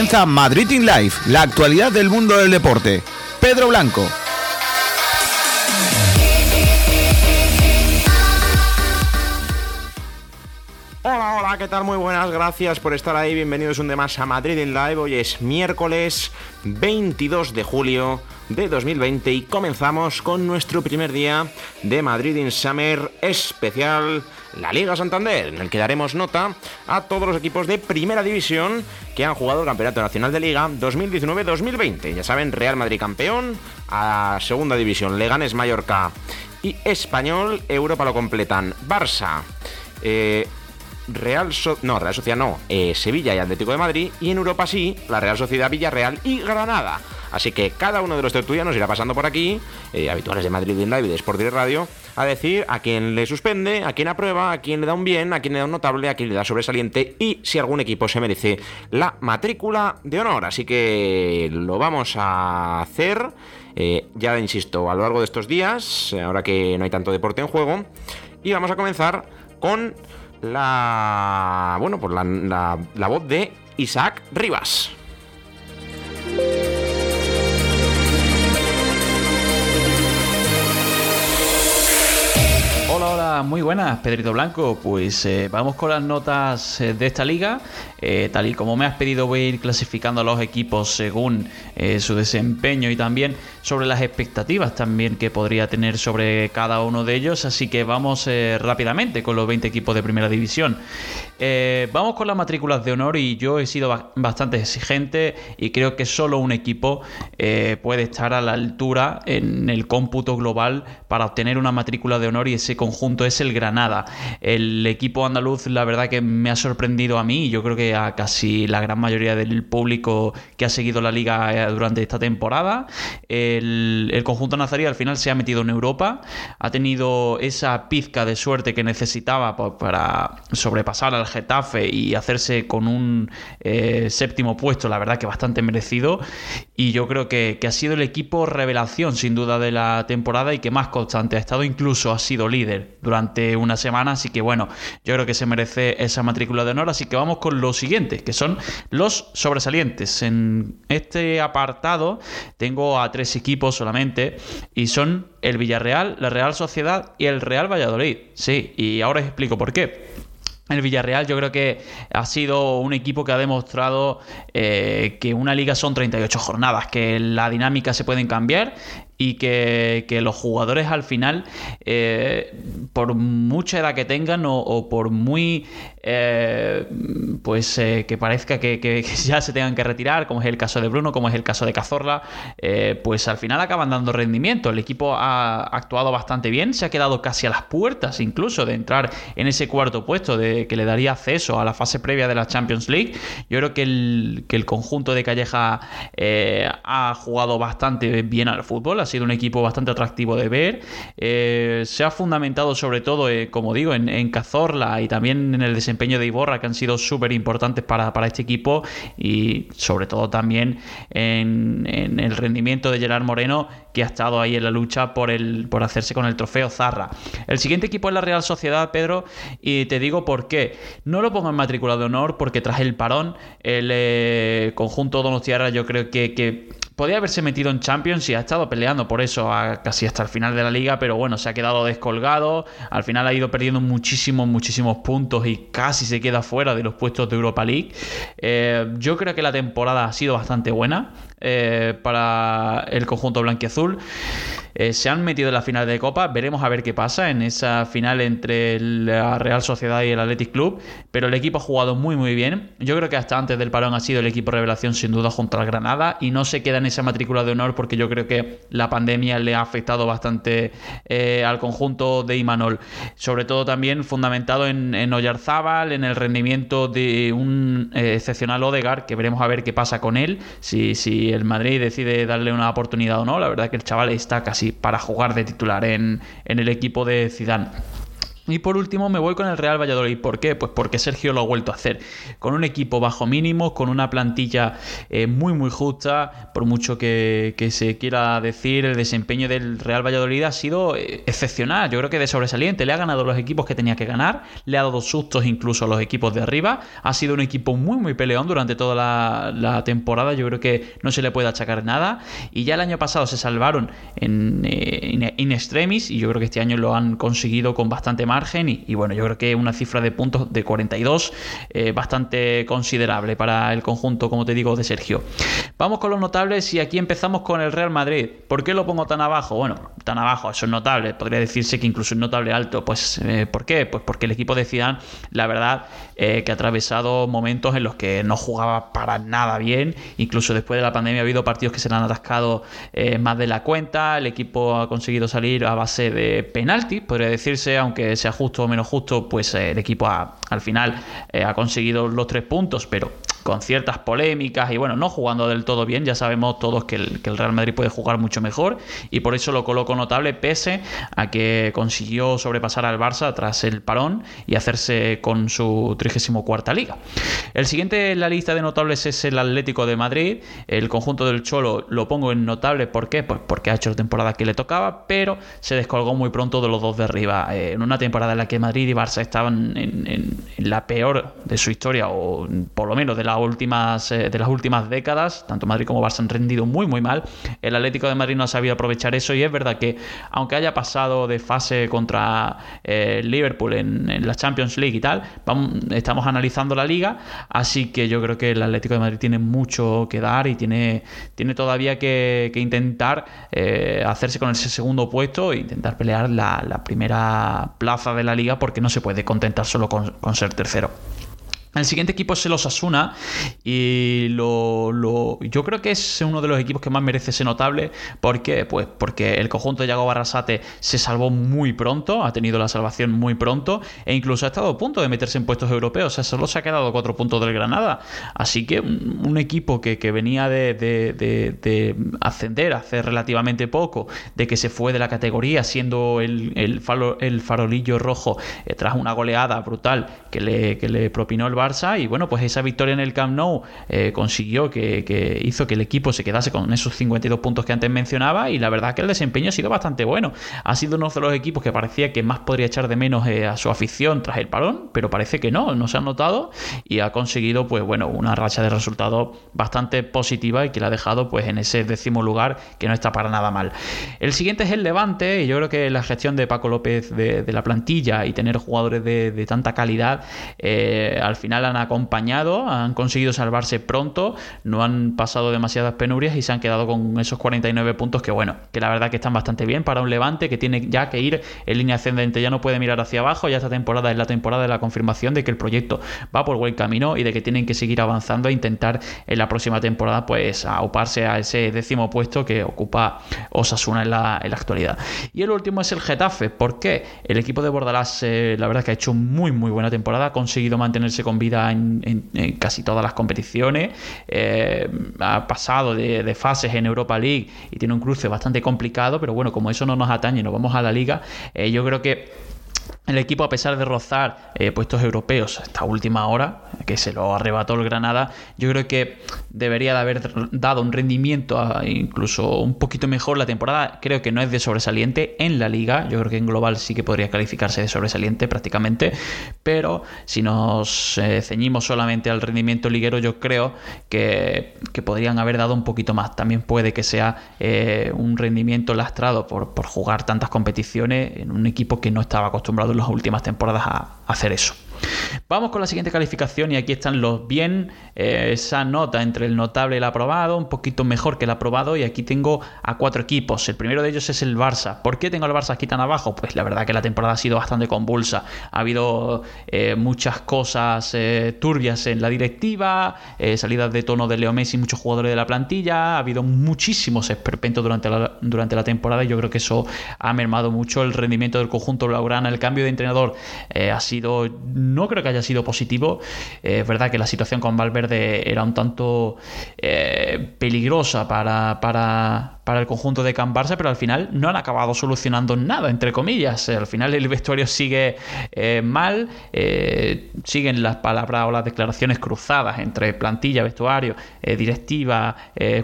comienza Madrid in Life, la actualidad del mundo del deporte. Pedro Blanco. Hola, hola, ¿qué tal? Muy buenas, gracias por estar ahí. Bienvenidos un día más a Madrid in Live. Hoy es miércoles 22 de julio de 2020 y comenzamos con nuestro primer día de Madrid in Summer especial, la Liga Santander, en el que daremos nota a todos los equipos de primera división que han jugado el Campeonato Nacional de Liga 2019-2020. Ya saben, Real Madrid campeón, a segunda división Leganes Mallorca y Español, Europa lo completan Barça. Eh, Real no, Real Sociedad no, eh, Sevilla y Atlético de Madrid, y en Europa sí, la Real Sociedad Villarreal y Granada. Así que cada uno de los tertulianos irá pasando por aquí, eh, habituales de Madrid Live y de Sport Direct Radio, a decir a quién le suspende, a quién aprueba, a quién le da un bien, a quién le da un notable, a quién le da sobresaliente y si algún equipo se merece la matrícula de honor. Así que lo vamos a hacer, eh, ya insisto, a lo largo de estos días, ahora que no hay tanto deporte en juego, y vamos a comenzar con la. Bueno, pues la, la voz de Isaac Rivas. Muy buenas, Pedrito Blanco. Pues eh, vamos con las notas eh, de esta liga. Eh, tal y como me has pedido, voy a ir clasificando a los equipos según su desempeño y también sobre las expectativas también que podría tener sobre cada uno de ellos. Así que vamos rápidamente con los 20 equipos de primera división. Vamos con las matrículas de honor y yo he sido ba- bastante exigente y creo que solo un equipo puede estar a la altura en el cómputo global para obtener una matrícula de honor y ese conjunto es el Granada. El equipo andaluz la verdad que me ha sorprendido a mí y yo creo que a casi la gran mayoría del público que ha seguido la liga eh, durante esta temporada. El, conjunto nazarí al final se ha metido en Europa, ha tenido esa pizca de suerte que necesitaba pa- para sobrepasar al Getafe y hacerse con un eh, séptimo puesto, la verdad que bastante merecido. Y yo creo que, que ha sido el equipo revelación sin duda de la temporada y que más constante ha estado, incluso ha sido líder durante una semana. Así que bueno, yo creo que se merece esa matrícula de honor. Así que vamos con los siguientes, que son los sobresalientes. En este apartado tengo a tres equipos solamente y son el Villarreal, la Real Sociedad y el Real Valladolid. Sí, y ahora os explico por qué. El Villarreal yo creo que ha sido un equipo que ha demostrado eh, que una liga son 38 jornadas, que la dinámica se pueden cambiar y que, que los jugadores al final, eh, por mucha edad que tengan o, por muy, eh, pues eh, que parezca que, ya se tengan que retirar, como es el caso de Bruno, como es el caso de Cazorla, pues al final acaban dando rendimiento. El equipo ha actuado bastante bien, se ha quedado casi a las puertas incluso de entrar en ese cuarto puesto de que le daría acceso a la fase previa de la Champions League. Yo creo que el, que el conjunto de Calleja ha jugado bastante bien al fútbol, sido un equipo bastante atractivo de ver. Eh, se ha fundamentado sobre todo, eh, como digo, en, en Cazorla y también en el desempeño de Iborra, que han sido súper importantes para, para este equipo y sobre todo también en, en el rendimiento de Gerard Moreno, que ha estado ahí en la lucha por, el, por hacerse con el trofeo Zarra. El siguiente equipo es la Real Sociedad, Pedro, y te digo por qué. No lo pongo en matrícula de honor porque tras el parón, el eh, conjunto Donostiarra yo creo que, que podía haberse metido en Champions y ha estado peleando por eso casi hasta el final de la liga, pero bueno, se ha quedado descolgado. Al final ha ido perdiendo muchísimos, muchísimos puntos y casi se queda fuera de los puestos de Europa League. Eh, yo creo que la temporada ha sido bastante buena eh, para el conjunto blanquiazul. Eh, se han metido en la final de Copa. Veremos a ver qué pasa en esa final entre la Real Sociedad y el Athletic Club. Pero el equipo ha jugado muy, muy bien. Yo creo que hasta antes del parón ha sido el equipo revelación, sin duda, junto al Granada. Y no se queda en esa matrícula de honor porque yo creo que la pandemia le ha afectado bastante eh, al conjunto de Imanol. Sobre todo también fundamentado en, en Oyarzábal, en el rendimiento de un eh, excepcional Odegar, que veremos a ver qué pasa con él. Si, si el Madrid decide darle una oportunidad o no. La verdad que el chaval está casi para jugar de titular en, en el equipo de Zidane. Y por último me voy con el Real Valladolid. ¿Por qué? Pues porque Sergio lo ha vuelto a hacer. Con un equipo bajo mínimo, con una plantilla eh, muy muy justa. Por mucho que, se quiera decir, el desempeño del Real Valladolid ha sido eh, excepcional. Yo creo que de sobresaliente. Le ha ganado los equipos que tenía que ganar. Le ha dado sustos incluso a los equipos de arriba. Ha sido un equipo muy muy peleón durante toda la, temporada. Yo creo que no se le puede achacar nada. Y ya el año pasado se salvaron en eh, in extremis. Y yo creo que este año lo han conseguido con bastante más y, bueno, yo creo que una cifra de puntos de 42 eh, bastante considerable para el conjunto, como te digo, de Sergio. Vamos con los notables y aquí empezamos con el Real Madrid. ¿Por qué lo pongo tan abajo? Bueno, tan abajo, eso es notable. Podría decirse que incluso es notable alto. Pues, eh, ¿por qué? Pues porque el equipo de la verdad, eh, que ha atravesado momentos en los que no jugaba para nada bien. Incluso después de la pandemia ha habido partidos que se le han atascado más de la cuenta. El equipo ha conseguido salir a base de penalti, podría decirse, aunque sea justo o menos justo, pues eh, el equipo al final eh, ha conseguido los tres puntos, pero con ciertas polémicas y bueno, no jugando del todo bien, ya sabemos todos que el, Real Madrid puede jugar mucho mejor y por eso lo coloco notable pese a que consiguió sobrepasar al Barça tras el parón y hacerse con su 34 liga. El siguiente en la lista de notables es el Atlético de Madrid, el conjunto del Cholo lo pongo en notable, ¿por? Pues porque ha hecho la temporada que le tocaba, pero se descolgó muy pronto de los dos de arriba, eh, en una temporada en la que Madrid y Barça estaban en, en la peor de su historia o por lo menos de la últimas, eh, de las últimas décadas. Tanto Madrid como Barça han rendido muy, muy mal. El Atlético de Madrid no ha sabido aprovechar eso y es verdad que, aunque haya pasado de fase contra eh, Liverpool en, la Champions League y tal, estamos analizando la liga, así que yo creo que el Atlético de Madrid tiene mucho que dar y tiene, tiene todavía que, intentar eh, hacerse con ese segundo puesto e intentar pelear la, primera plaza de la liga porque no se puede contentar solo con ser tercero. El siguiente equipo es el Osasuna y lo, yo creo que es uno de los equipos que más merece ser notable. ¿Por qué? Pues porque el conjunto de Yago Barrasate se salvó muy pronto, ha tenido la salvación muy pronto e incluso ha estado a punto de meterse en puestos europeos. O solo se ha quedado cuatro puntos del Granada. Así que un, equipo que, venía de, ascender hace relativamente poco, de que se fue de la categoría siendo el, el, farolillo rojo eh, tras una goleada brutal que le, que le propinó el Barça y bueno, pues esa victoria en el Camp Nou eh, consiguió que, hizo que el equipo se quedase con esos 52 puntos que antes mencionaba y la verdad que el desempeño ha sido bastante bueno. Ha sido uno de los equipos que parecía que más podría echar de menos eh, a su afición tras el parón, pero parece que no, no se ha notado y ha conseguido pues bueno, una racha de resultados bastante positiva y que la ha dejado pues en ese décimo lugar que no está para nada mal. El siguiente es el Levante y yo creo que la gestión de Paco López de, la plantilla y tener jugadores de, tanta calidad eh, al final han acompañado, han conseguido salvarse pronto, no han pasado demasiadas penurias y se han quedado con esos 49 puntos que bueno, que la verdad que están bastante bien para un Levante que tiene ya que ir en línea ascendente, ya no puede mirar hacia abajo, ya esta temporada es la temporada de la confirmación de que el proyecto va por buen camino y de que tienen que seguir avanzando e intentar en la próxima temporada pues auparse a ese décimo puesto que ocupa Osasuna en la, en la actualidad. Y el último es el Getafe, ¿por qué? El equipo de Bordalás eh, la verdad que ha hecho muy muy buena temporada, ha conseguido mantenerse con vida en, casi todas las competiciones. Eh, ha pasado de, fases en Europa League y tiene un cruce bastante complicado, pero bueno, como eso no nos atañe, nos vamos a la liga, eh, yo creo que el equipo, a pesar de rozar eh, puestos europeos esta última hora, que se lo arrebató el Granada, yo creo que debería de haber dado un rendimiento incluso un poquito mejor la temporada. Creo que no es de sobresaliente en la liga. Yo creo que en global sí que podría calificarse de sobresaliente prácticamente. Pero si nos eh, ceñimos solamente al rendimiento liguero, yo creo que, podrían haber dado un poquito más. También puede que sea eh, un rendimiento lastrado por jugar tantas competiciones en un equipo que no estaba acostumbrado las últimas temporadas a hacer eso. Vamos con la siguiente calificación y aquí están los bien, eh, esa nota entre el notable y el aprobado, un poquito mejor que el aprobado y aquí tengo a cuatro equipos. El primero de ellos es el Barça. ¿Por qué tengo al Barça aquí tan abajo? Pues la verdad que la temporada ha sido bastante convulsa. Ha habido eh, muchas cosas eh, turbias en la directiva, salidas de tono de Leo Messi muchos jugadores de la plantilla, ha habido muchísimos esperpentos durante la, durante la temporada y yo creo que eso ha mermado mucho el rendimiento del conjunto blaugrana. El cambio de entrenador ha sido no creo que haya sido positivo. Eh, es verdad que la situación con Valverde era un tanto eh, peligrosa para, para, para el conjunto de Can Barça, pero al final no han acabado solucionando nada, entre comillas. Al final el vestuario sigue eh, mal, eh, siguen las palabras o las declaraciones cruzadas entre plantilla, vestuario, eh, directiva,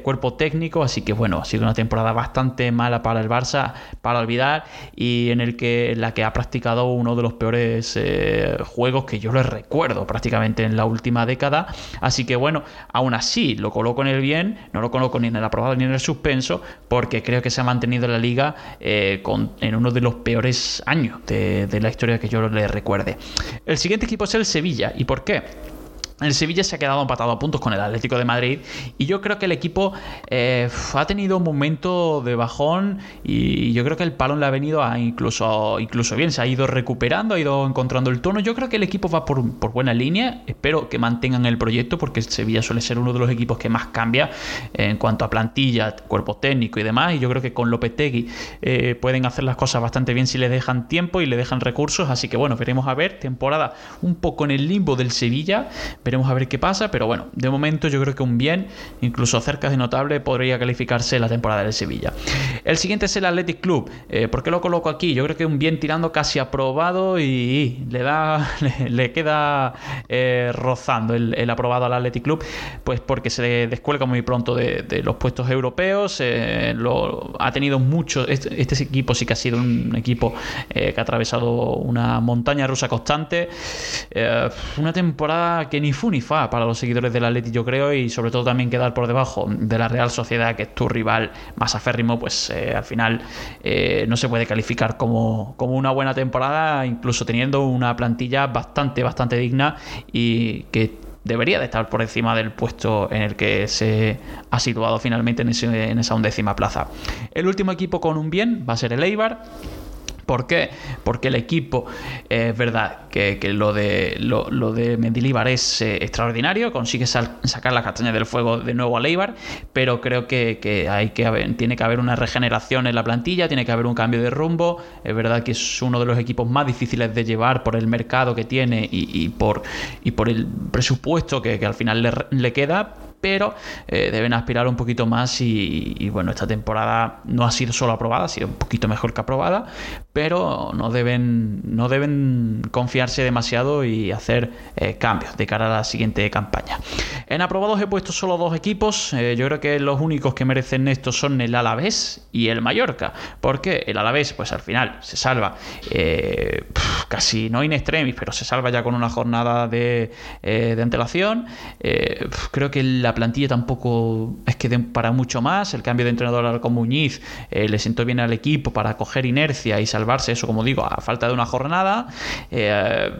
cuerpo técnico, así que bueno, ha sido una temporada bastante mala para el Barça, para olvidar, y en el que la que ha practicado uno de los peores juegos que yo les recuerdo prácticamente en la última década. Así que bueno, aún así lo coloco en el bien, no lo coloco ni en el aprobado ni en el suspenso, porque creo que se ha mantenido la liga eh, en uno de los peores años de la historia que yo le recuerde. El siguiente equipo es el Sevilla. ¿Y por qué? El Sevilla se ha quedado empatado a puntos con el Atlético de Madrid y yo creo que el equipo eh, ha tenido un momento de bajón y yo creo que el palón le ha venido incluso, incluso bien, se ha ido recuperando, ha ido encontrando el tono. Yo creo que el equipo va por, buena línea, espero que mantengan el proyecto porque el Sevilla suele ser uno de los equipos que más cambia en cuanto a plantilla, cuerpo técnico y demás. Y yo creo que con Lopetegui eh, pueden hacer las cosas bastante bien si le dejan tiempo y le dejan recursos, así que bueno, veremos a ver, temporada un poco en el limbo del Sevilla Veremos a ver qué pasa, pero bueno, de momento yo creo que un bien, incluso cerca de notable, podría calificarse la temporada del Sevilla. El siguiente es el Athletic Club. Eh, ¿Por qué lo coloco aquí? Yo creo que un bien tirando casi aprobado y, le da, le, queda eh, rozando el, aprobado al Athletic Club, pues porque se descuelga muy pronto de, los puestos europeos. Eh, ha tenido mucho. Este, este, equipo sí que ha sido un equipo que ha atravesado una montaña rusa constante. una temporada que ni fu para los seguidores del Atleti, yo creo, y sobre todo también quedar por debajo de la Real Sociedad, que es tu rival más aférrimo, pues eh, al final eh, no se puede calificar como, como una buena temporada, incluso teniendo una plantilla bastante, bastante digna y que debería de estar por encima del puesto en el que se ha situado finalmente en, en esa undécima plaza. El último equipo con un bien va a ser el Eibar ¿Por qué? Porque el equipo, eh, es verdad que, lo de lo, de Mendilibar es eh, extraordinario, consigue sacar las castañas del fuego de nuevo a Leibar, pero creo que, hay que tiene que haber una regeneración en la plantilla, tiene que haber un cambio de rumbo. Es verdad que es uno de los equipos más difíciles de llevar por el mercado que tiene y, por, y por el presupuesto que, al final le queda, pero eh, deben aspirar un poquito más y, bueno, esta temporada no ha sido solo aprobada, ha sido un poquito mejor que aprobada, pero no deben, no deben confiarse demasiado y hacer eh, cambios de cara a la siguiente campaña. En aprobados he puesto solo dos equipos, eh, yo creo que los únicos que merecen esto son el Alavés y el Mallorca, porque el Alavés pues al final se salva casi no in extremis, pero se salva ya con una jornada de, de antelación, creo que la plantilla tampoco es que den para mucho más. El cambio de entrenador con Muñiz eh, le sentó bien al equipo para coger inercia y salvarse, eso como digo, a falta de una jornada. Eh,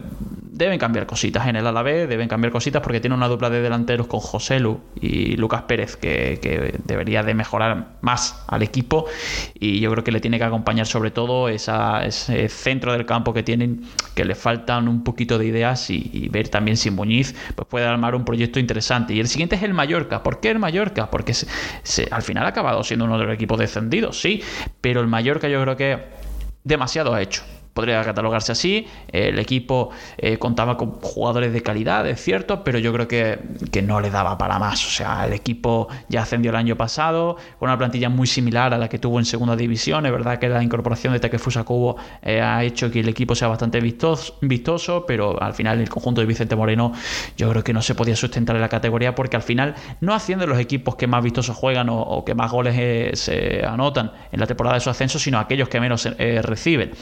deben cambiar cositas en el Alavés, deben cambiar cositas porque tiene una dupla de delanteros con José Lu y Lucas Pérez que, debería de mejorar más al equipo y yo creo que le tiene que acompañar sobre todo ese centro del campo que tienen que le faltan un poquito de ideas y, ver también si Muñiz pues puede armar un proyecto interesante. Y el siguiente es el Mallorca. ¿por qué el Mallorca? porque al final ha acabado siendo uno de los equipos descendidos sí, pero el Mallorca yo creo que demasiado ha hecho podría catalogarse así. El equipo eh, contaba con jugadores de calidad, es cierto, pero yo creo que, no le daba para más. O sea, el equipo ya ascendió el año pasado con una plantilla muy similar a la que tuvo en segunda división. Es verdad que la incorporación de Takefusa Kubo eh, ha hecho que el equipo sea bastante vistoso, pero al final el conjunto de Vicente Moreno yo creo que no se podía sustentar en la categoría porque al final no haciendo los equipos que más vistosos juegan o, que más goles eh, se anotan en la temporada de su ascenso, sino aquellos que menos reciben.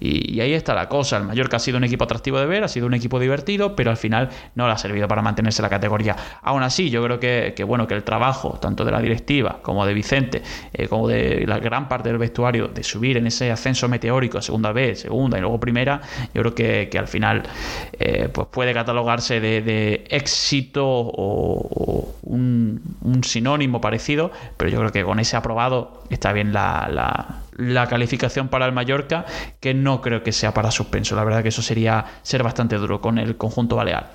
Y, y, ahí está la cosa. El Mallorca ha sido un equipo atractivo de ver, ha sido un equipo divertido, pero al final no le ha servido para mantenerse en la categoría. Aún así, yo creo que, bueno, que el trabajo, tanto de la directiva como de Vicente, eh, como de la gran parte del vestuario, de subir en ese ascenso meteórico segunda vez, segunda y luego primera, yo creo que, al final eh, pues puede catalogarse de, éxito o, un, sinónimo parecido, pero yo creo que con ese aprobado está bien la calificación para el Mallorca, que no creo que sea para suspenso. La verdad que eso sería ser bastante duro con el conjunto balear.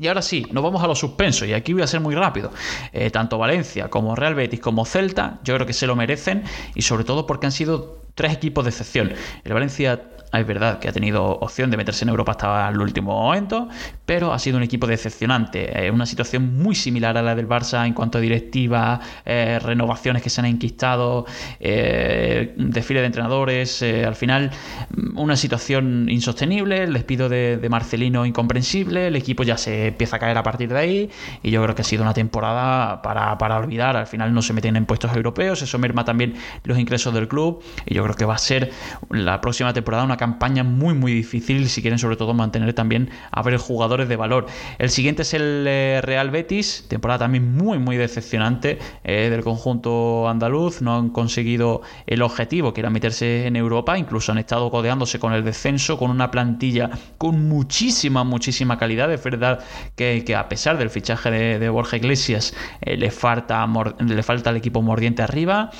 Y ahora sí, nos vamos a los suspensos y aquí voy a ser muy rápido. Eh, tanto Valencia como Real Betis como Celta, yo creo que se lo merecen y sobre todo porque han sido tres equipos de excepción. El Valencia es verdad que ha tenido opción de meterse en Europa hasta el último momento, pero ha sido un equipo decepcionante. Una situación muy similar a la del Barça en cuanto a directiva, eh, renovaciones que se han enquistado, eh, desfile de entrenadores. Eh, al final, una situación insostenible, el despido de, Marcelino incomprensible, el equipo ya se empieza a caer a partir de ahí y yo creo que ha sido una temporada para, para olvidar. Al final no se meten en puestos europeos, eso merma también los ingresos del club y yo que va a ser la próxima temporada una campaña muy muy difícil si quieren sobre todo mantener también a ver jugadores de valor. El siguiente es el eh, Real Betis, temporada también muy muy decepcionante eh, del conjunto andaluz, no han conseguido el objetivo que era meterse en Europa, incluso han estado codeándose con el descenso, con una plantilla con muchísima muchísima calidad, es verdad que, a pesar del fichaje de, Borja Iglesias eh, le, falta, le falta el equipo mordiente arriba.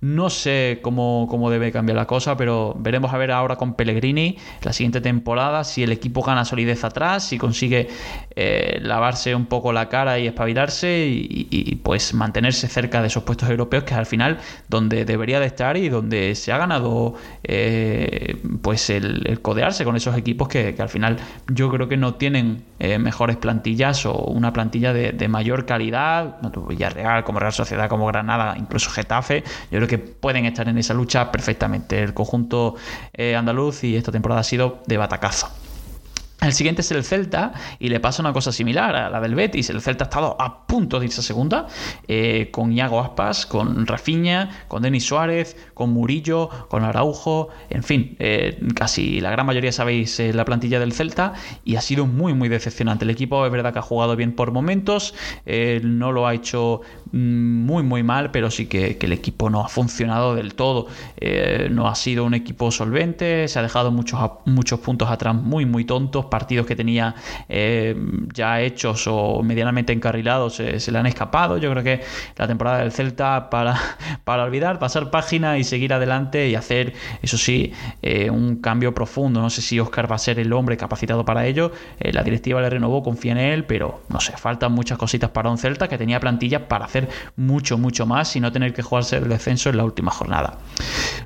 No sé cómo, cómo, debe cambiar la cosa, pero veremos a ver ahora con Pellegrini la siguiente temporada si el equipo gana solidez atrás, si consigue eh, lavarse un poco la cara y espabilarse y, pues mantenerse cerca de esos puestos europeos que es al final donde debería de estar y donde se ha ganado eh, pues el, codearse con esos equipos que, al final yo creo que no tienen eh, mejores plantillas o una plantilla de, mayor calidad, tanto Villarreal como Real Sociedad como Granada, incluso Getafe, yo que pueden estar en esa lucha perfectamente. El conjunto andaluz y esta temporada ha sido de batacazo. El siguiente es el Celta y le pasa una cosa similar a la del Betis. El Celta ha estado a punto de irse a segunda eh, con Iago Aspas, con Rafinha, con Denis Suárez, con Murillo, con Araujo, en fin, eh, casi la gran mayoría sabéis eh, la plantilla del Celta y ha sido muy muy decepcionante. El equipo es verdad que ha jugado bien por momentos, no lo ha hecho mm, muy muy mal, pero sí que, que el equipo no ha funcionado del todo. no ha sido un equipo solvente, se ha dejado muchos, muchos puntos atrás muy muy tontos partidos que tenía eh, ya hechos o medianamente encarrilados se, le han escapado. Yo creo que la temporada del Celta para, para olvidar, pasar página y seguir adelante y hacer, eso sí, eh, un cambio profundo. No sé si Oscar va a ser el hombre capacitado para ello. Eh, la directiva le renovó, confía en él, pero no sé, faltan muchas cositas para un Celta que tenía plantilla para hacer mucho, mucho más y no tener que jugarse el descenso en la última jornada.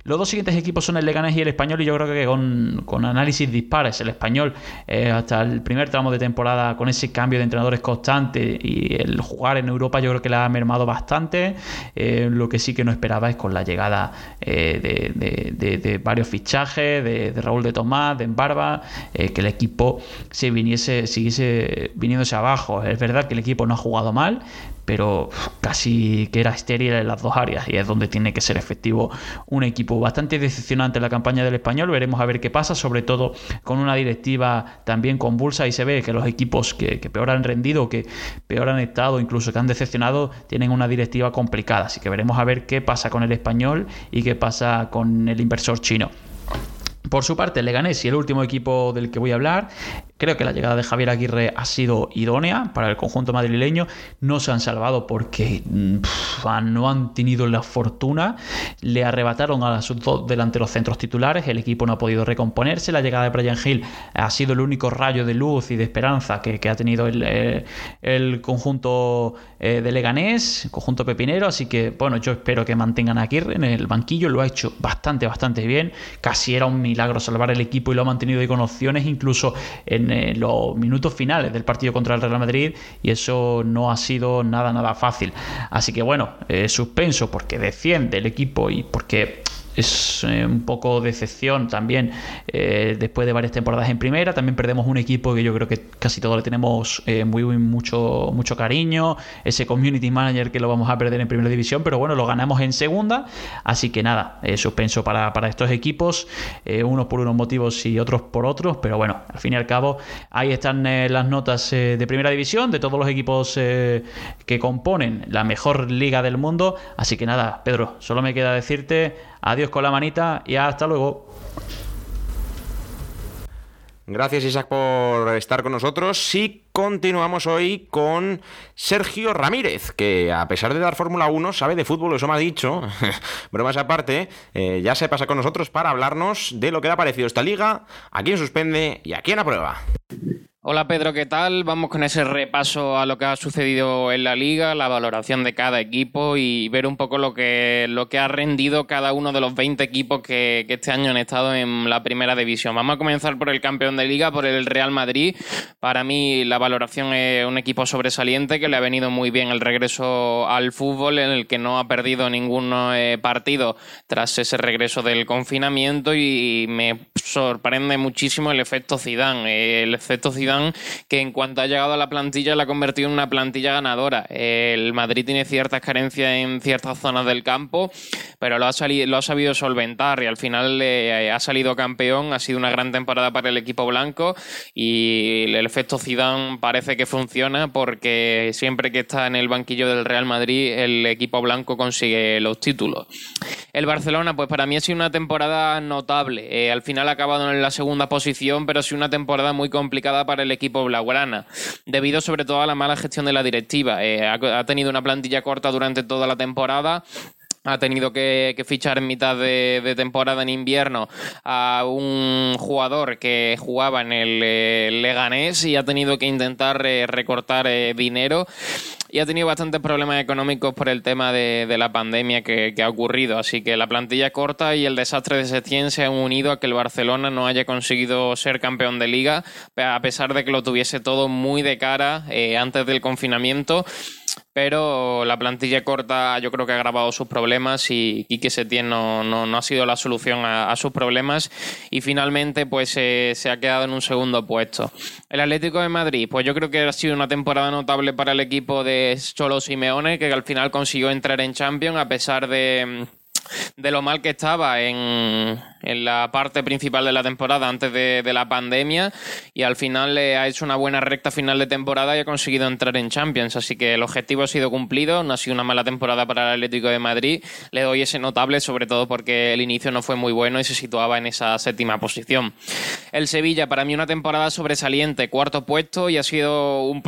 Los dos siguientes equipos son el Leganés y el Español y yo creo que con, con análisis dispares, el Español eh, hasta el primer tramo de temporada con ese cambio de entrenadores constante y el jugar en Europa yo creo que le ha mermado bastante. Eh, lo que sí que no esperaba es con la llegada eh, de, varios fichajes, de, Raúl de Tomás, de Embarba, que el equipo se viniese, siguiese viniéndose abajo. Es verdad que el equipo no ha jugado mal, pero casi que era estéril en las dos áreas y es donde tiene que ser efectivo un equipo. Bastante decepcionante la campaña del español, veremos a ver qué pasa, sobre todo con una directiva también convulsa y se ve que los equipos que, peor han rendido, que peor han estado, incluso que han decepcionado, tienen una directiva complicada, así que veremos a ver qué pasa con el español y qué pasa con el inversor chino. Por su parte, el Leganés y el último equipo del que voy a hablar Creo que la llegada de Javier Aguirre ha sido idónea para el conjunto madrileño. No se han salvado porque mm, no han tenido la fortuna. Le arrebataron a sus dos delanteros centros titulares. El equipo no ha podido recomponerse. La llegada de Brian Hill ha sido el único rayo de luz y de esperanza que, ha tenido el, eh, conjunto eh, de Leganés, el conjunto pepinero. Así que, bueno, yo espero que mantengan a Aguirre en el banquillo. Lo ha hecho bastante, bastante bien. Casi era un milagro salvar el equipo y lo ha mantenido ahí con opciones, incluso en en los minutos finales del partido contra el Real Madrid y eso no ha sido nada, nada fácil. Así que bueno, eh, suspenso porque defiende el equipo y porque es eh, un poco decepción también eh, después de varias temporadas en primera. También perdemos un equipo que yo creo que casi todos le tenemos eh, muy, mucho, mucho cariño. Ese community manager que lo vamos a perder en primera división, pero bueno, lo ganamos en segunda. Así que nada, suspenso para, para, estos equipos, unos por unos motivos y otros por otros. Pero bueno, al fin y al cabo, ahí están las notas de primera división de todos los equipos que componen la mejor liga del mundo. Así que nada, Pedro, solo me queda decirte Adiós con la manita y hasta luego. Gracias Isaac por estar con nosotros y continuamos hoy con Sergio Ramírez, que a pesar de dar Fórmula 1 sabe de fútbol, eso me ha dicho, bromas aparte, eh, ya se pasa con nosotros para hablarnos de lo que le ha parecido esta liga, a quién suspende y a quién aprueba. Hola Pedro, ¿qué tal? Vamos con ese repaso a lo que ha sucedido en la liga, la valoración de cada equipo y ver un poco lo que, lo que ha rendido cada uno de los 20 equipos que, este año han estado en la primera división. Vamos a comenzar por el campeón de liga, por el Real Madrid. Para mí la valoración es un equipo sobresaliente que le ha venido muy bien el regreso al fútbol en el que no ha perdido ningún eh, partido tras ese regreso del confinamiento y me sorprende muchísimo el efecto Zidane. El efecto Zidane que en cuanto ha llegado a la plantilla la ha convertido en una plantilla ganadora. El Madrid tiene ciertas carencias en ciertas zonas del campo, pero lo ha, lo ha sabido solventar y al final eh, ha salido campeón. Ha sido una gran temporada para el equipo blanco y el efecto Zidane parece que funciona porque siempre que está en el banquillo del Real Madrid el equipo blanco consigue los títulos. El Barcelona, pues para mí ha sido una temporada notable. Eh, al final ha acabado en la segunda posición, pero ha sido una temporada muy complicada para el equipo blaugrana, debido sobre todo a la mala gestión de la directiva. Eh, ha, tenido una plantilla corta durante toda la temporada ha tenido que, fichar en mitad de, temporada en invierno a un jugador que jugaba en el eh, Leganés y ha tenido que intentar eh, recortar dinero y ha tenido bastantes problemas económicos por el tema de, la pandemia que, ha ocurrido. Así que la plantilla corta y el desastre de Setién se han unido a que el Barcelona no haya conseguido ser campeón de liga, a pesar de que lo tuviese todo muy de cara eh, antes del confinamiento pero la plantilla corta yo creo que ha agravado sus problemas y Quique Setién no, no, ha sido la solución a, sus problemas y finalmente pues se ha quedado en un segundo puesto. El Atlético de Madrid, pues yo creo que ha sido una temporada notable para el equipo de Cholo Simeone que al final consiguió entrar en Champions a pesar de de lo mal que estaba en, en la parte principal de la temporada antes de, la pandemia y al final le ha hecho una buena recta final de temporada y ha conseguido entrar en Champions. Así que el objetivo ha sido cumplido, no ha sido una mala temporada para el Atlético de Madrid. Le doy ese notable, sobre todo porque el inicio no fue muy bueno y se situaba en esa séptima posición. El Sevilla, para mí una temporada sobresaliente, cuarto puesto y ha sido un,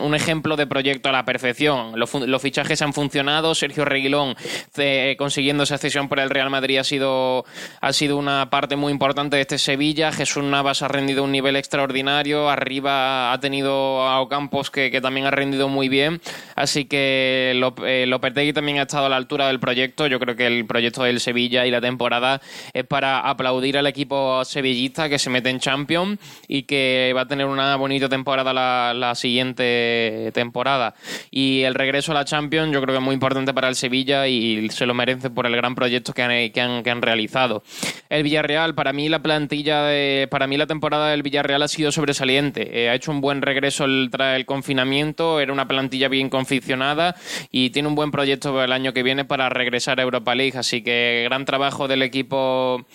un, ejemplo de proyecto a la perfección. Los, fichajes han funcionado, Sergio Reguilón eh, consiguiendo cesión por el Real Madrid ha sido, ha sido una parte muy importante de este Sevilla. Jesús Navas ha rendido un nivel extraordinario. Arriba ha tenido a Ocampos que, que también ha rendido muy bien. Así que eh, Lopetegui también ha estado a la altura del proyecto. Yo creo que el proyecto del Sevilla y la temporada es para aplaudir al equipo sevillista que se mete en Champions y que va a tener una bonita temporada la, la siguiente temporada. Y el regreso a la Champions yo creo que es muy importante para el Sevilla y se lo merece por el gran proyecto que han, que han, que han realizado. El Villarreal, para mí la plantilla, de, para mí la temporada del Villarreal ha sido sobresaliente. Eh, ha hecho un buen regreso tras el confinamiento, era una plantilla bien confeccionada y tiene un buen proyecto el año que viene para regresar a Europa League. Así que gran trabajo del equipo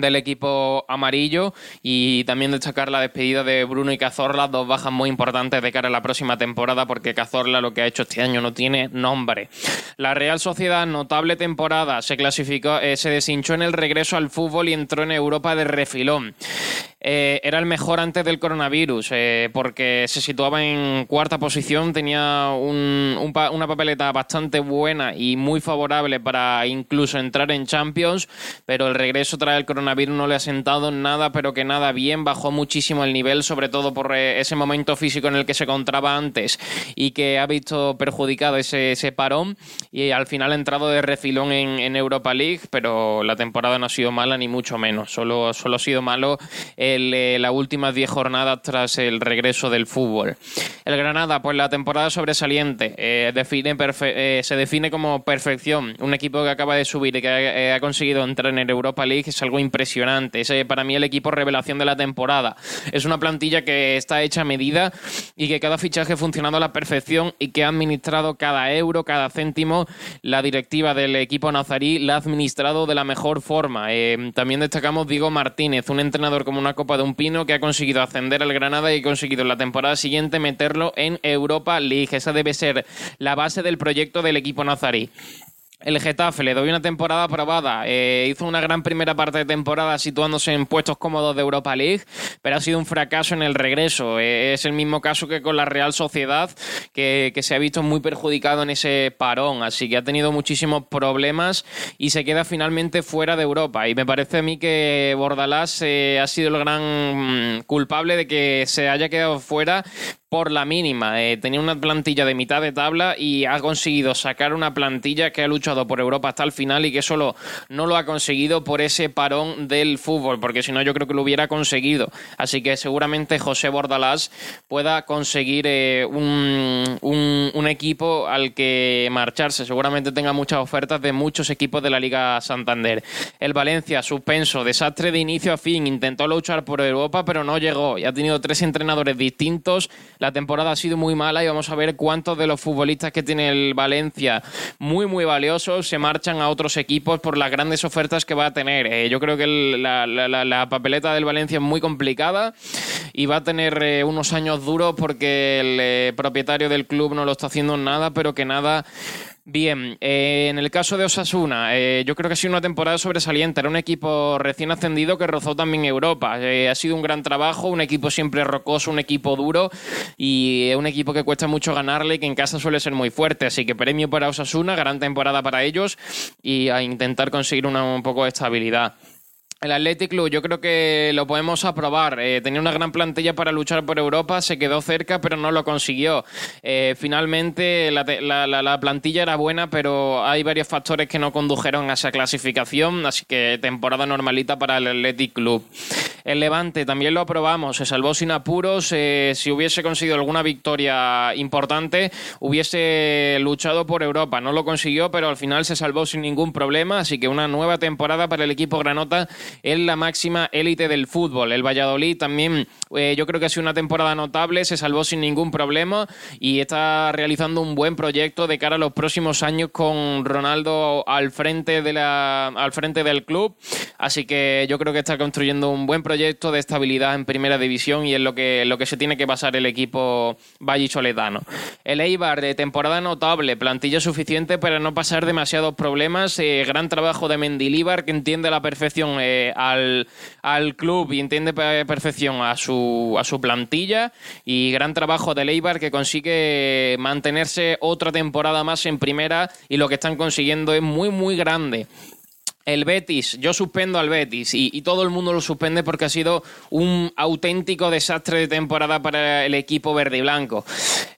del equipo amarillo y también destacar la despedida de Bruno y Cazorla, dos bajas muy importantes de cara a la próxima temporada porque Cazorla lo que ha hecho este año no tiene nombre. La Real Sociedad, notable temporada, se clasificó, eh, se deshinchó en el regreso al fútbol y entró en Europa de refilón. Eh, era el mejor antes del coronavirus, eh, porque se situaba en cuarta posición, tenía una papeleta bastante buena y muy favorable para incluso entrar en Champions, pero el regreso tras el coronavirus no le ha sentado nada, pero que nada bien, bajó muchísimo el nivel, sobre todo por eh, ese momento físico en el que se encontraba antes y que ha visto perjudicado ese, parón y al final ha entrado de refilón en, Europa League, pero la temporada no ha sido mala ni mucho menos, solo, solo ha sido malo el, las últimas 10 jornadas tras el regreso del fútbol. El Granada, pues la temporada sobresaliente, eh, define eh, se define como perfección. Un equipo que acaba de subir y que ha, ha, conseguido entrar en el Europa League es algo impresionante. Es para mí el equipo revelación de la temporada. Es una plantilla que está hecha a medida y que cada fichaje ha funcionado a la perfección y que ha administrado cada euro, cada céntimo. La directiva del equipo nazarí la ha administrado de la mejor forma. Eh, también destacamos Diego Martínez, un entrenador como una copa de un pino que ha conseguido ascender al Granada y ha conseguido en la temporada siguiente meterlo en Europa League. Esa debe ser la base del proyecto del equipo nazarí. El Getafe le doy una temporada aprobada. Eh, hizo una gran primera parte de temporada situándose en puestos cómodos de Europa League, pero ha sido un fracaso en el regreso. Eh, es el mismo caso que con la Real Sociedad, que, se ha visto muy perjudicado en ese parón. Así que ha tenido muchísimos problemas y se queda finalmente fuera de Europa. Y me parece a mí que Bordalás eh, ha sido el gran mm, culpable de que se haya quedado fuera por la mínima. Eh, tenía una plantilla de mitad de tabla y ha conseguido sacar una plantilla que ha luchado por Europa hasta el final y que solo no lo ha conseguido por ese parón del fútbol, porque si no yo creo que lo hubiera conseguido. Así que seguramente José Bordalás pueda conseguir eh, un, un, equipo al que marcharse. Seguramente tenga muchas ofertas de muchos equipos de la Liga Santander. El Valencia, suspenso, desastre de inicio a fin, intentó luchar por Europa, pero no llegó y ha tenido tres entrenadores distintos la temporada ha sido muy mala y vamos a ver cuántos de los futbolistas que tiene el Valencia, muy, muy valiosos, se marchan a otros equipos por las grandes ofertas que va a tener. Eh, yo creo que la, papeleta del Valencia es muy complicada y va a tener eh, unos años duros porque el eh, propietario del club no lo está haciendo nada, pero que nada Bien, eh, en el caso de Osasuna, eh, yo creo que ha sido una temporada sobresaliente. Era un equipo recién ascendido que rozó también Europa. Eh, ha sido un gran trabajo, un equipo siempre rocoso, un equipo duro y un equipo que cuesta mucho ganarle y que en casa suele ser muy fuerte. Así que premio para Osasuna, gran temporada para ellos y a intentar conseguir una, un poco de estabilidad. El Athletic Club, yo creo que lo podemos aprobar. Eh, tenía una gran plantilla para luchar por Europa, se quedó cerca, pero no lo consiguió. Eh, finalmente, la, plantilla era buena, pero hay varios factores que no condujeron a esa clasificación, así que temporada normalita para el Athletic Club. El Levante también lo aprobamos, se salvó sin apuros. Eh, si hubiese conseguido alguna victoria importante, hubiese luchado por Europa. No lo consiguió, pero al final se salvó sin ningún problema, así que una nueva temporada para el equipo Granota en la máxima élite del fútbol. El Valladolid también eh, yo creo que ha sido una temporada notable, se salvó sin ningún problema y está realizando un buen proyecto de cara a los próximos años con Ronaldo al frente, de la, al frente del club. Así que yo creo que está construyendo un buen proyecto de estabilidad en primera división y es lo que, lo que se tiene que basar el equipo vallisoletano. El Eibar, de temporada notable, plantilla suficiente para no pasar demasiados problemas. Eh, gran trabajo de Mendilíbar que entiende a la perfección eh, al, al club y entiende a perfección a su a su plantilla y gran trabajo de Leibar que consigue mantenerse otra temporada más en primera y lo que están consiguiendo es muy muy grande el Betis, yo suspendo al Betis y, todo el mundo lo suspende porque ha sido un auténtico desastre de temporada para el equipo verde y blanco.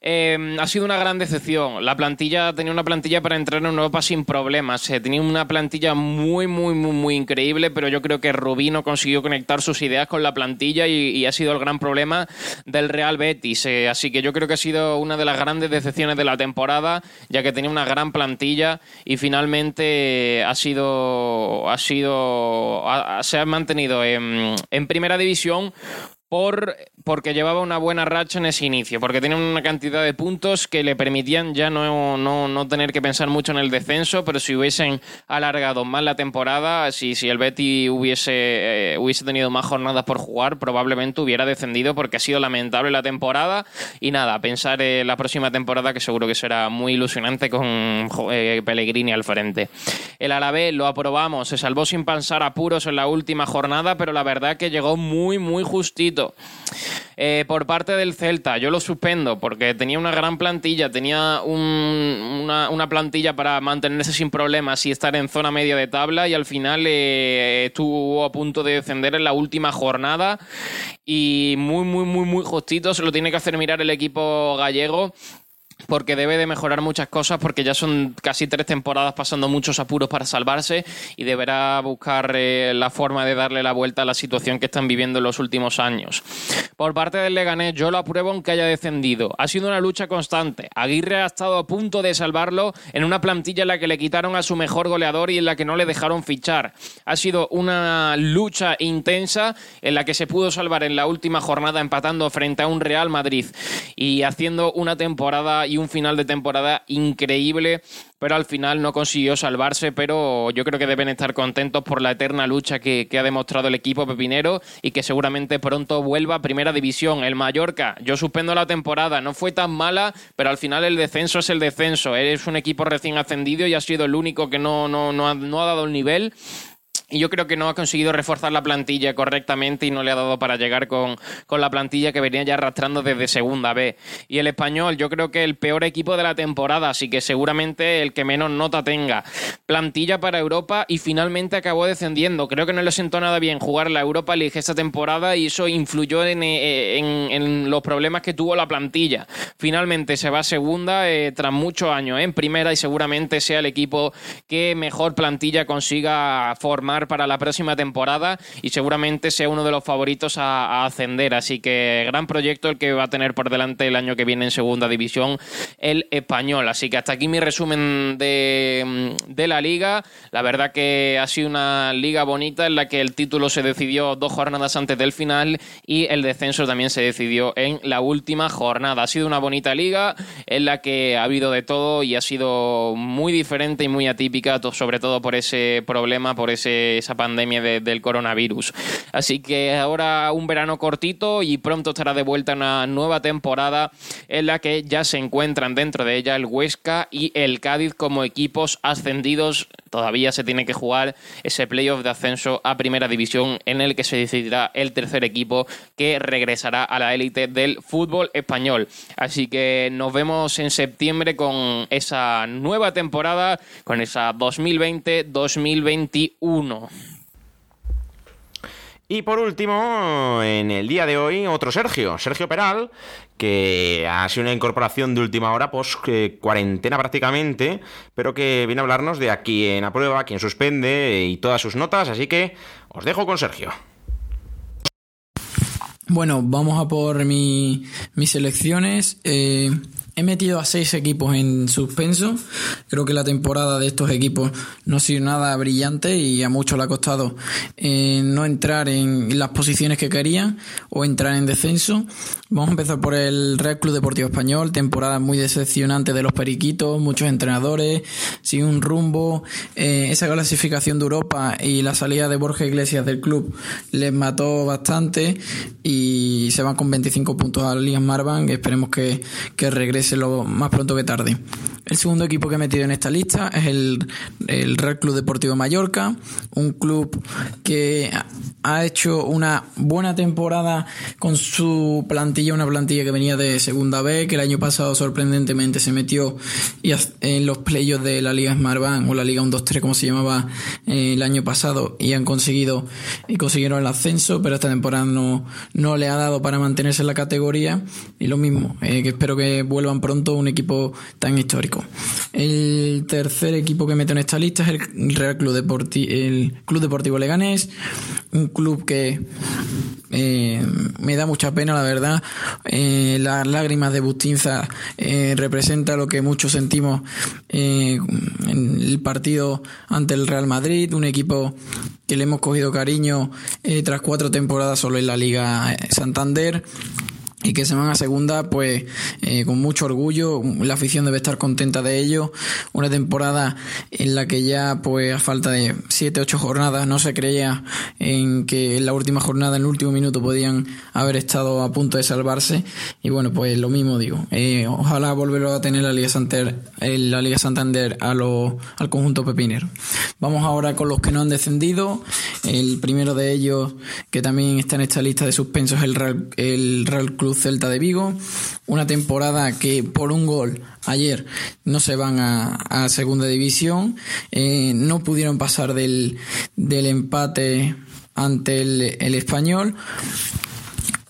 Em, ha sido una gran decepción. La plantilla tenía una plantilla para entrar en Europa sin problemas. Eh, tenía una plantilla muy, muy, muy, muy increíble, pero yo creo que Rubí no consiguió conectar sus ideas con la plantilla y, ha sido el gran problema del Real Betis. Eh, así que yo creo que ha sido una de las grandes decepciones de la temporada, ya que tenía una gran plantilla y finalmente ha sido ha sido, se ha mantenido en, en primera división por, porque llevaba una buena racha en ese inicio, porque tenía una cantidad de puntos que le permitían ya no, no, tener que pensar mucho en el descenso, pero si hubiesen alargado más la temporada, si, si el Betty hubiese, eh, hubiese tenido más jornadas por jugar, probablemente hubiera descendido porque ha sido lamentable la temporada. Y nada, pensar en la próxima temporada que seguro que será muy ilusionante con eh, Pellegrini al frente. El Alavés lo aprobamos, se salvó sin pasar apuros en la última jornada, pero la verdad que llegó muy, muy justito eh, por parte del Celta, yo lo suspendo porque tenía una gran plantilla, tenía una, plantilla para mantenerse sin problemas y estar en zona media de tabla y al final eh, estuvo a punto de descender en la última jornada y muy, muy, muy, muy justito se lo tiene que hacer mirar el equipo gallego porque debe de mejorar muchas cosas porque ya son casi tres temporadas pasando muchos apuros para salvarse y deberá buscar eh, la forma de darle la vuelta a la situación que están viviendo en los últimos años. Por parte del Leganés, yo lo apruebo aunque haya descendido. Ha sido una lucha constante. Aguirre ha estado a punto de salvarlo en una plantilla en la que le quitaron a su mejor goleador y en la que no le dejaron fichar. Ha sido una lucha intensa en la que se pudo salvar en la última jornada empatando frente a un Real Madrid y haciendo una temporada y un final de temporada increíble pero al final no consiguió salvarse, pero yo creo que deben estar contentos por la eterna lucha que, ha demostrado el equipo pepinero y que seguramente pronto vuelva a primera división. El Mallorca, yo suspendo la temporada, no fue tan mala, pero al final el descenso es el descenso. Es un equipo recién ascendido y ha sido el único que no, no, no, ha, no ha dado el nivel y yo creo que no ha conseguido reforzar la plantilla correctamente y no le ha dado para llegar con, con, la plantilla que venía ya arrastrando desde segunda B. Y el español, yo creo que el peor equipo de la temporada, así que seguramente el que menos nota tenga. Plantilla para Europa y finalmente acabó descendiendo. Creo que no le sentó nada bien jugar la Europa League esta temporada y eso influyó en, eh, en, los problemas que tuvo la plantilla. Finalmente se va a segunda eh, tras muchos años en primera y seguramente sea el equipo que mejor plantilla consiga formar para la próxima temporada y seguramente sea uno de los favoritos a, ascender. Así que gran proyecto el que va a tener por delante el año que viene en segunda división el español. Así que hasta aquí mi resumen de, de la liga. La verdad que ha sido una liga bonita en la que el título se decidió dos jornadas antes del final y el descenso también se decidió en la última jornada. Ha sido una bonita liga en la que ha habido de todo y ha sido muy diferente y muy atípica, sobre todo por ese problema, por ese esa pandemia del coronavirus. Así que ahora un verano cortito y pronto estará de vuelta una nueva temporada en la que ya se encuentran dentro de ella el Huesca y el Cádiz como equipos ascendidos. Todavía se tiene que jugar ese playoff de ascenso a primera división en el que se decidirá el tercer equipo que regresará a la élite del fútbol español. Así que nos vemos en septiembre con esa nueva temporada, con esa 2020-2021. Y por último, en el día de hoy, otro Sergio, Sergio Peral, que ha sido una incorporación de última hora, pues cuarentena prácticamente, pero que viene a hablarnos de a quién aprueba, quién suspende y todas sus notas, así que os dejo con Sergio. Bueno, vamos a por mis selecciones. Eh, He metido a seis equipos en suspenso. Creo que la temporada de estos equipos no ha sido nada brillante y a muchos le ha costado eh, no entrar en las posiciones que querían o entrar en descenso. Vamos a empezar por el Real Club Deportivo Español. Temporada muy decepcionante de los periquitos, muchos entrenadores, sin un rumbo. Eh, esa clasificación de Europa y la salida de Borja Iglesias del club les mató bastante y se van con 25 puntos a Liga Marban. Esperemos que, que regrese lo más pronto que tarde. El segundo equipo que he metido en esta lista es el, el Real Club Deportivo Mallorca, un club que ha hecho una buena temporada con su plantilla, una plantilla que venía de Segunda B, que el año pasado sorprendentemente se metió en los playoffs de la Liga Smartbank o la Liga 1-2-3 como se llamaba eh, el año pasado y han conseguido y consiguieron el ascenso, pero esta temporada no, no le ha dado para mantenerse en la categoría y lo mismo, eh, que espero que vuelvan pronto un equipo tan histórico. El tercer equipo que meto en esta lista es el Real Club, Deportivo, el Club Deportivo Leganés, club que eh, me da mucha pena, la verdad. Eh, las lágrimas de Bustinza eh, representa lo que muchos sentimos en el partido ante el Real Madrid, un equipo que le hemos cogido cariño tras cuatro temporadas solo en la Liga Santander y que se van a segunda pues eh, con mucho orgullo. La afición debe estar contenta de ello. Una temporada en la que ya pues a falta de 7 8 jornadas no se creía en que en la última jornada en el último minuto podían haber estado a punto de salvarse. Y bueno pues lo mismo digo. Eh, ojalá volverlo a tener la Liga Santander la Liga Santander a lo, al conjunto pepinero. Vamos ahora con los que no han descendido. El primero de ellos que también está en esta lista de suspensos el Real, el Real Club Celta de Vigo. Una temporada que por un gol ayer no se van a, segunda división. Eh, no pudieron pasar del, del empate ante el, el español.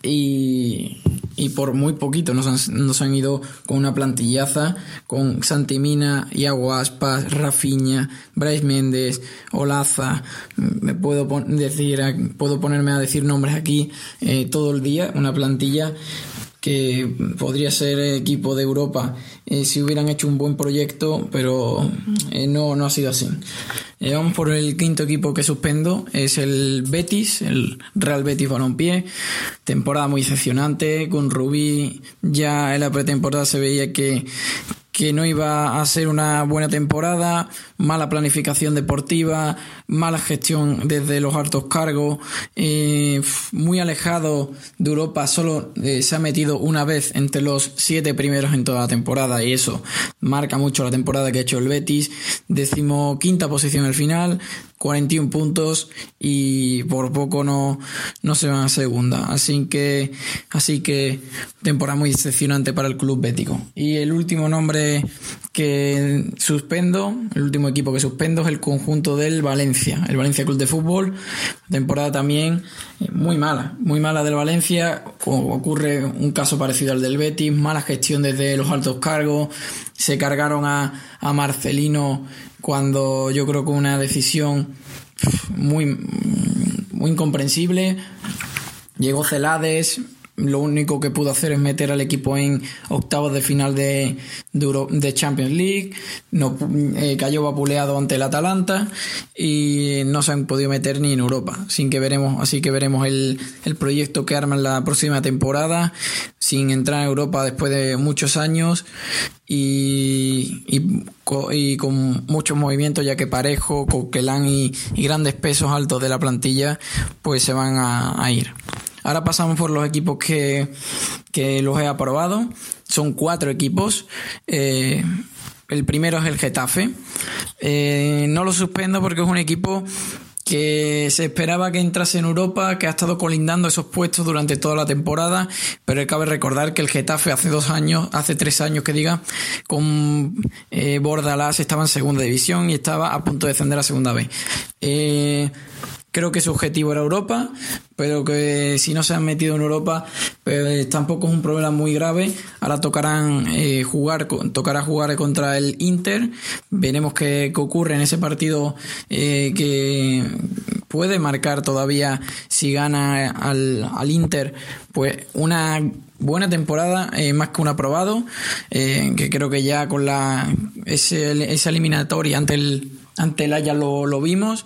Y, y por muy poquito nos han, nos han ido con una plantillaza con Santimina, Iago Aspas, Rafiña, Bryce Méndez, Olaza, me puedo decir, puedo ponerme a decir nombres aquí eh, todo el día, una plantilla que podría ser equipo de Europa eh, si hubieran hecho un buen proyecto, pero eh, no, no ha sido así. Eh, vamos por el quinto equipo que suspendo, es el Betis, el Real Betis Balompié, temporada muy decepcionante, con Rubí ya en la pretemporada se veía que, que no iba a ser una buena temporada, mala planificación deportiva, mala gestión desde los altos cargos, eh, muy alejado de Europa, solo eh, se ha metido una vez entre los siete primeros en toda la temporada y eso marca mucho la temporada que ha hecho el Betis, decimoquinta posición al final, 41 puntos y por poco no, no se van a segunda. Así que, así que temporada muy decepcionante para el club bético. Y el último nombre que suspendo, el último equipo que suspendo es el conjunto del Valencia, el Valencia Club de Fútbol. Temporada también eh, muy mala, muy mala del Valencia. Ocurre un caso parecido al del Betis, mala gestión desde los altos cargos. Se cargaron a, a Marcelino cuando yo creo que una decisión muy, muy incomprensible. Llegó Celades, lo único que pudo hacer es meter al equipo en octavos de final de, de, Champions League, eh, cayó vapuleado ante el Atalanta y no se han podido meter ni en Europa. Así que veremos, así que veremos el, el proyecto que arman la próxima temporada, sin entrar en Europa después de muchos años y, y, con muchos movimientos, ya que Parejo, Coquelán y, y, grandes pesos altos de la plantilla, pues se van a, a ir. Ahora pasamos por los equipos que, que los he aprobado. Son cuatro equipos. Eh, el primero es el Getafe. Eh, no lo suspendo porque es un equipo que se esperaba que entrase en Europa, que ha estado colindando esos puestos durante toda la temporada, pero cabe recordar que el Getafe hace dos años, hace tres años que diga, con eh, Bordalás estaba en segunda división y estaba a punto de descender a segunda vez. Creo que su objetivo era Europa, pero que si no se han metido en Europa, pues tampoco es un problema muy grave. Ahora tocarán eh, jugar, tocará jugar contra el Inter. Veremos qué, qué ocurre en ese partido eh, que puede marcar todavía si gana al, al Inter, pues una buena temporada, eh, más que un aprobado, eh, que creo que ya con la esa eliminatoria ante el ante el Haya lo, lo vimos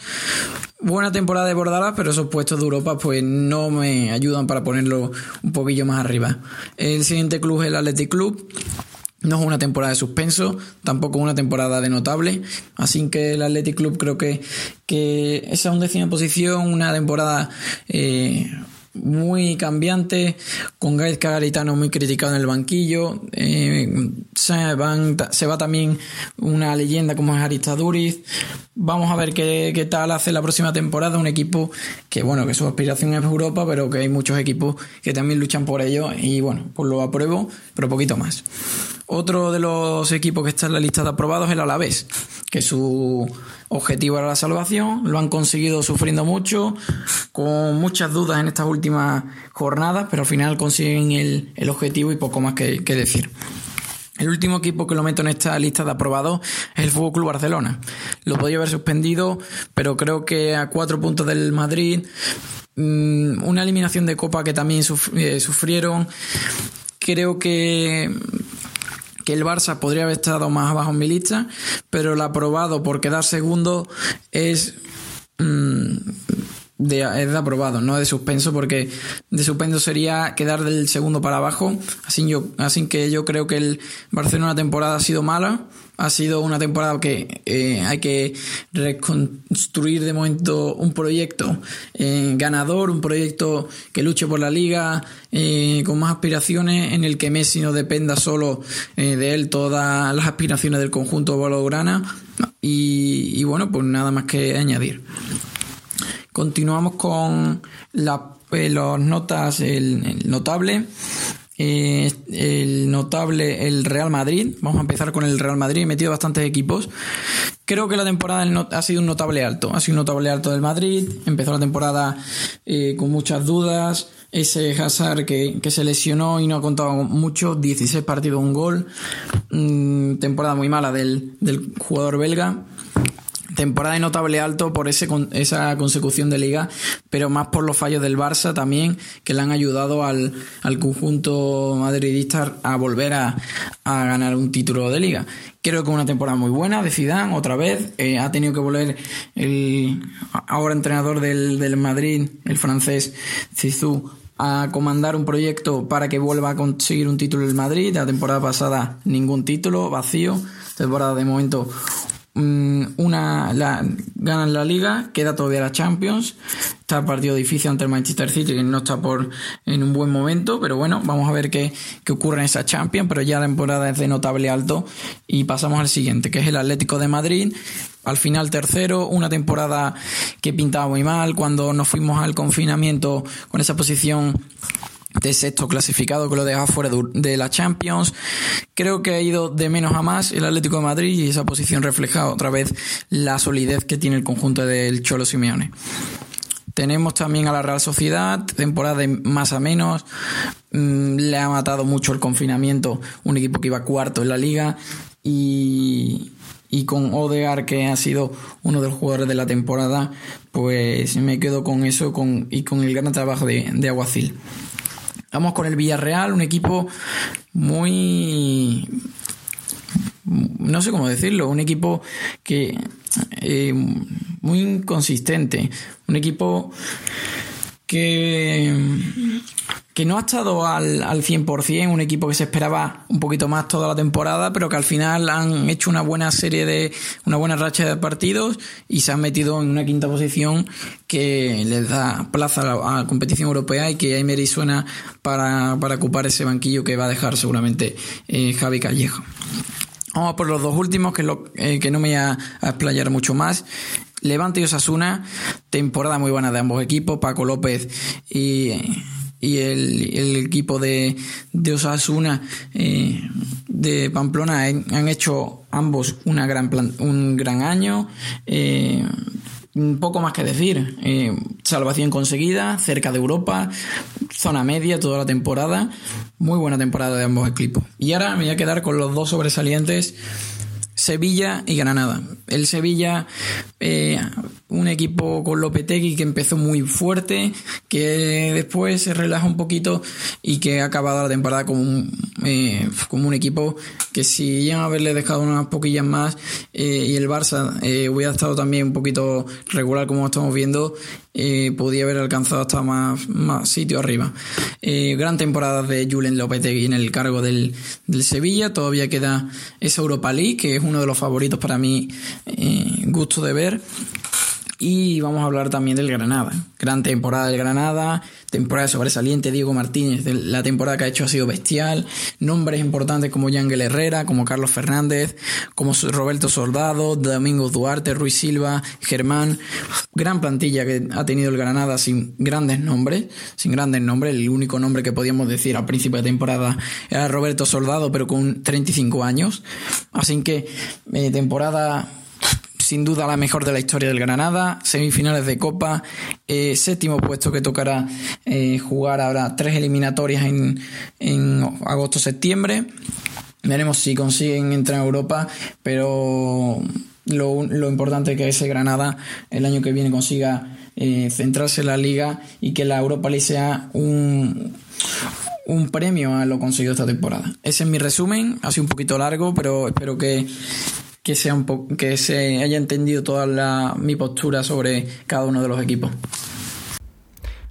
buena temporada de Bordalás, pero esos puestos de Europa pues no me ayudan para ponerlo un poquillo más arriba. El siguiente club es el Athletic Club. No es una temporada de suspenso, tampoco una temporada de notable. Así que el Athletic Club creo que, que esa undécima posición, una temporada eh, muy cambiante, con Gaizka Garitano muy criticado en el banquillo. Eh, se, van, se va también una leyenda como es Arista Duriz. Vamos a ver qué, qué, tal hace la próxima temporada. Un equipo que, bueno, que su aspiración es Europa, pero que hay muchos equipos que también luchan por ello. Y bueno, pues lo apruebo, pero poquito más. Otro de los equipos que está en la lista de aprobados es el Alavés, que su objetivo era la salvación, lo han conseguido sufriendo mucho, con muchas dudas en estas últimas jornadas, pero al final consiguen el, el objetivo y poco más que, que, decir. El último equipo que lo meto en esta lista de aprobados es el Fútbol Club Barcelona. Lo podía haber suspendido, pero creo que a cuatro puntos del Madrid, mmm, una eliminación de Copa que también eh, sufrieron. Creo que que el Barça podría haber estado más abajo en mi lista, pero el aprobado por quedar segundo es... Mmm, de, es de aprobado, no de suspenso, porque de suspenso sería quedar del segundo para abajo. Así, yo, así que yo creo que el Barcelona temporada ha sido mala. Ha sido una temporada que eh, hay que reconstruir de momento un proyecto eh, ganador, un proyecto que luche por la liga, eh, con más aspiraciones, en el que Messi no dependa solo de él todas las aspiraciones del conjunto bolograna. Y, y bueno, pues nada más que añadir. Continuamos con la, eh, las notas, el, el notable. Eh, el notable, el Real Madrid. Vamos a empezar con el Real Madrid. He metido bastantes equipos. Creo que la temporada ha sido un notable alto. Ha sido un notable alto del Madrid. Empezó la temporada eh, con muchas dudas. Ese Hazard que, que, se lesionó y no ha contado mucho. 16 partidos, un gol. Mm, temporada muy mala del, del jugador belga temporada de notable alto por ese, esa consecución de liga, pero más por los fallos del Barça también, que le han ayudado al, al conjunto madridista a volver a, a, ganar un título de liga. Creo que una temporada muy buena de Zidane, otra vez. Eh, ha tenido que volver el ahora entrenador del, del Madrid, el francés Zizou, a comandar un proyecto para que vuelva a conseguir un título el Madrid. La temporada pasada ningún título, vacío. Temporada de momento una la, ganan la liga, queda todavía la Champions, está el partido difícil ante el Manchester City que no está por en un buen momento, pero bueno, vamos a ver qué, qué ocurre en esa Champions, pero ya la temporada es de notable alto. Y pasamos al siguiente, que es el Atlético de Madrid, al final tercero, una temporada que pintaba muy mal, cuando nos fuimos al confinamiento con esa posición de sexto clasificado que lo deja fuera de la Champions. Creo que ha ido de menos a más el Atlético de Madrid y esa posición refleja otra vez la solidez que tiene el conjunto del Cholo Simeone. Tenemos también a la Real Sociedad, temporada de más a menos. Mm, le ha matado mucho el confinamiento, un equipo que iba cuarto en la liga y, y con Odegar, que ha sido uno de los jugadores de la temporada, pues me quedo con eso con, y con el gran trabajo de, de Aguacil. Vamos con el Villarreal, un equipo muy no sé cómo decirlo, un equipo que eh, muy inconsistente, un equipo que, que no ha estado al, al 100%, un equipo que se esperaba un poquito más toda la temporada, pero que al final han hecho una buena serie de, una buena racha de partidos y se han metido en una quinta posición que les da plaza a la, competición europea y que Emery suena para, para, ocupar ese banquillo que va a dejar seguramente eh, Javi Callejo. Vamos por los dos últimos, que, lo, eh, que no me voy a, a explayar mucho más. Levante y Osasuna, temporada muy buena de ambos equipos, Paco López y, y el, equipo de, Osasuna eh, de Pamplona han hecho ambos una gran plan, un gran año. Eh, poco más que decir. Eh, salvación conseguida, cerca de Europa, zona media toda la temporada. Muy buena temporada de ambos equipos. Y ahora me voy a quedar con los dos sobresalientes Sevilla y Granada. El Sevilla, eh, un equipo con Lopetegui que empezó muy fuerte, que después se relaja un poquito y que ha acabado la temporada como un, eh, equipo que si llegan a haberle dejado unas poquillas más eh, y el Barça hubiera estado también un poquito regular como estamos viendo, eh, podía haber alcanzado hasta más, más sitio arriba. Eh, gran temporada de Julen Lopetegui en el cargo del, del, Sevilla. Todavía queda esa Europa League, que es uno de los favoritos para mí, eh, gusto de ver. Y vamos a hablar también del Granada. Gran temporada del Granada, temporada sobresaliente Diego Martínez. La temporada que ha hecho ha sido bestial. Nombres importantes como Yangel Herrera, como Carlos Fernández, como Roberto Soldado, Domingo Duarte, Ruiz Silva, Germán. Gran plantilla que ha tenido el Granada sin grandes nombres. Sin grandes nombres. El único nombre que podíamos decir al principio de temporada era Roberto Soldado, pero con 35 años. Así que eh, temporada sin duda la mejor de la historia del Granada, semifinales de Copa, eh, séptimo puesto que tocará eh, jugar ahora tres eliminatorias en, en agosto-septiembre. Veremos si consiguen entrar a Europa, pero lo, lo importante es que ese Granada el año que viene consiga eh, centrarse en la liga y que la Europa League sea un, un premio a lo conseguido esta temporada. Ese es mi resumen, ha sido un poquito largo, pero espero que, que, sea un po que se haya entendido toda la, mi postura sobre cada uno de los equipos.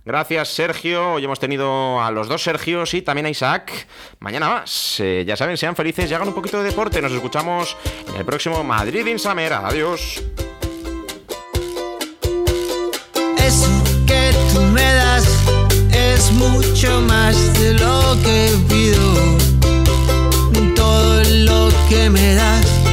Gracias, Sergio. Hoy hemos tenido a los dos Sergios y también a Isaac. Mañana más. Eh, ya saben, sean felices y hagan un poquito de deporte. Nos escuchamos en el próximo Madrid in Summer. Adiós. Eso que tú me das es mucho más de lo que pido. Todo lo que me das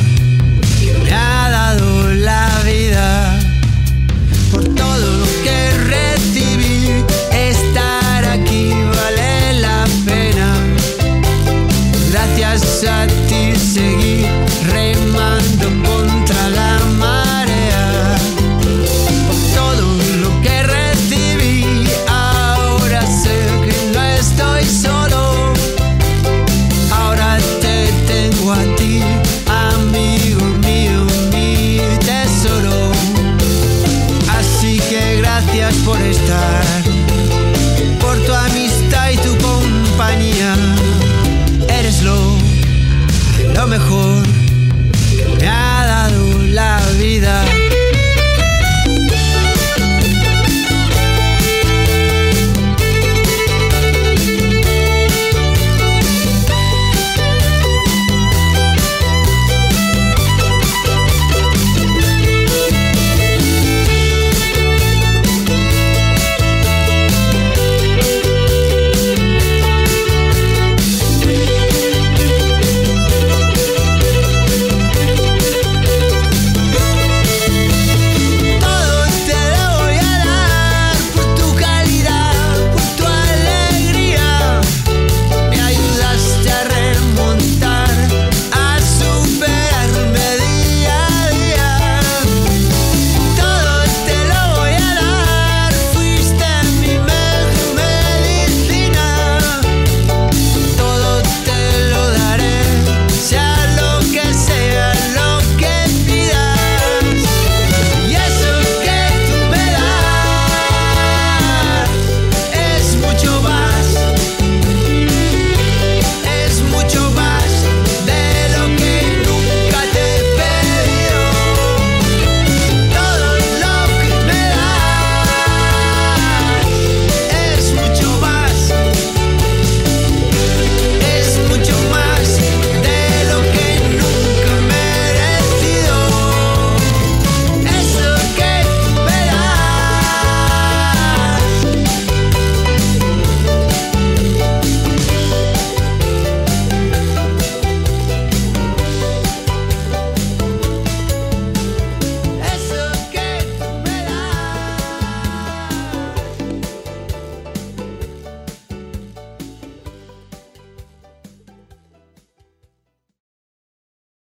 ha dado la vida.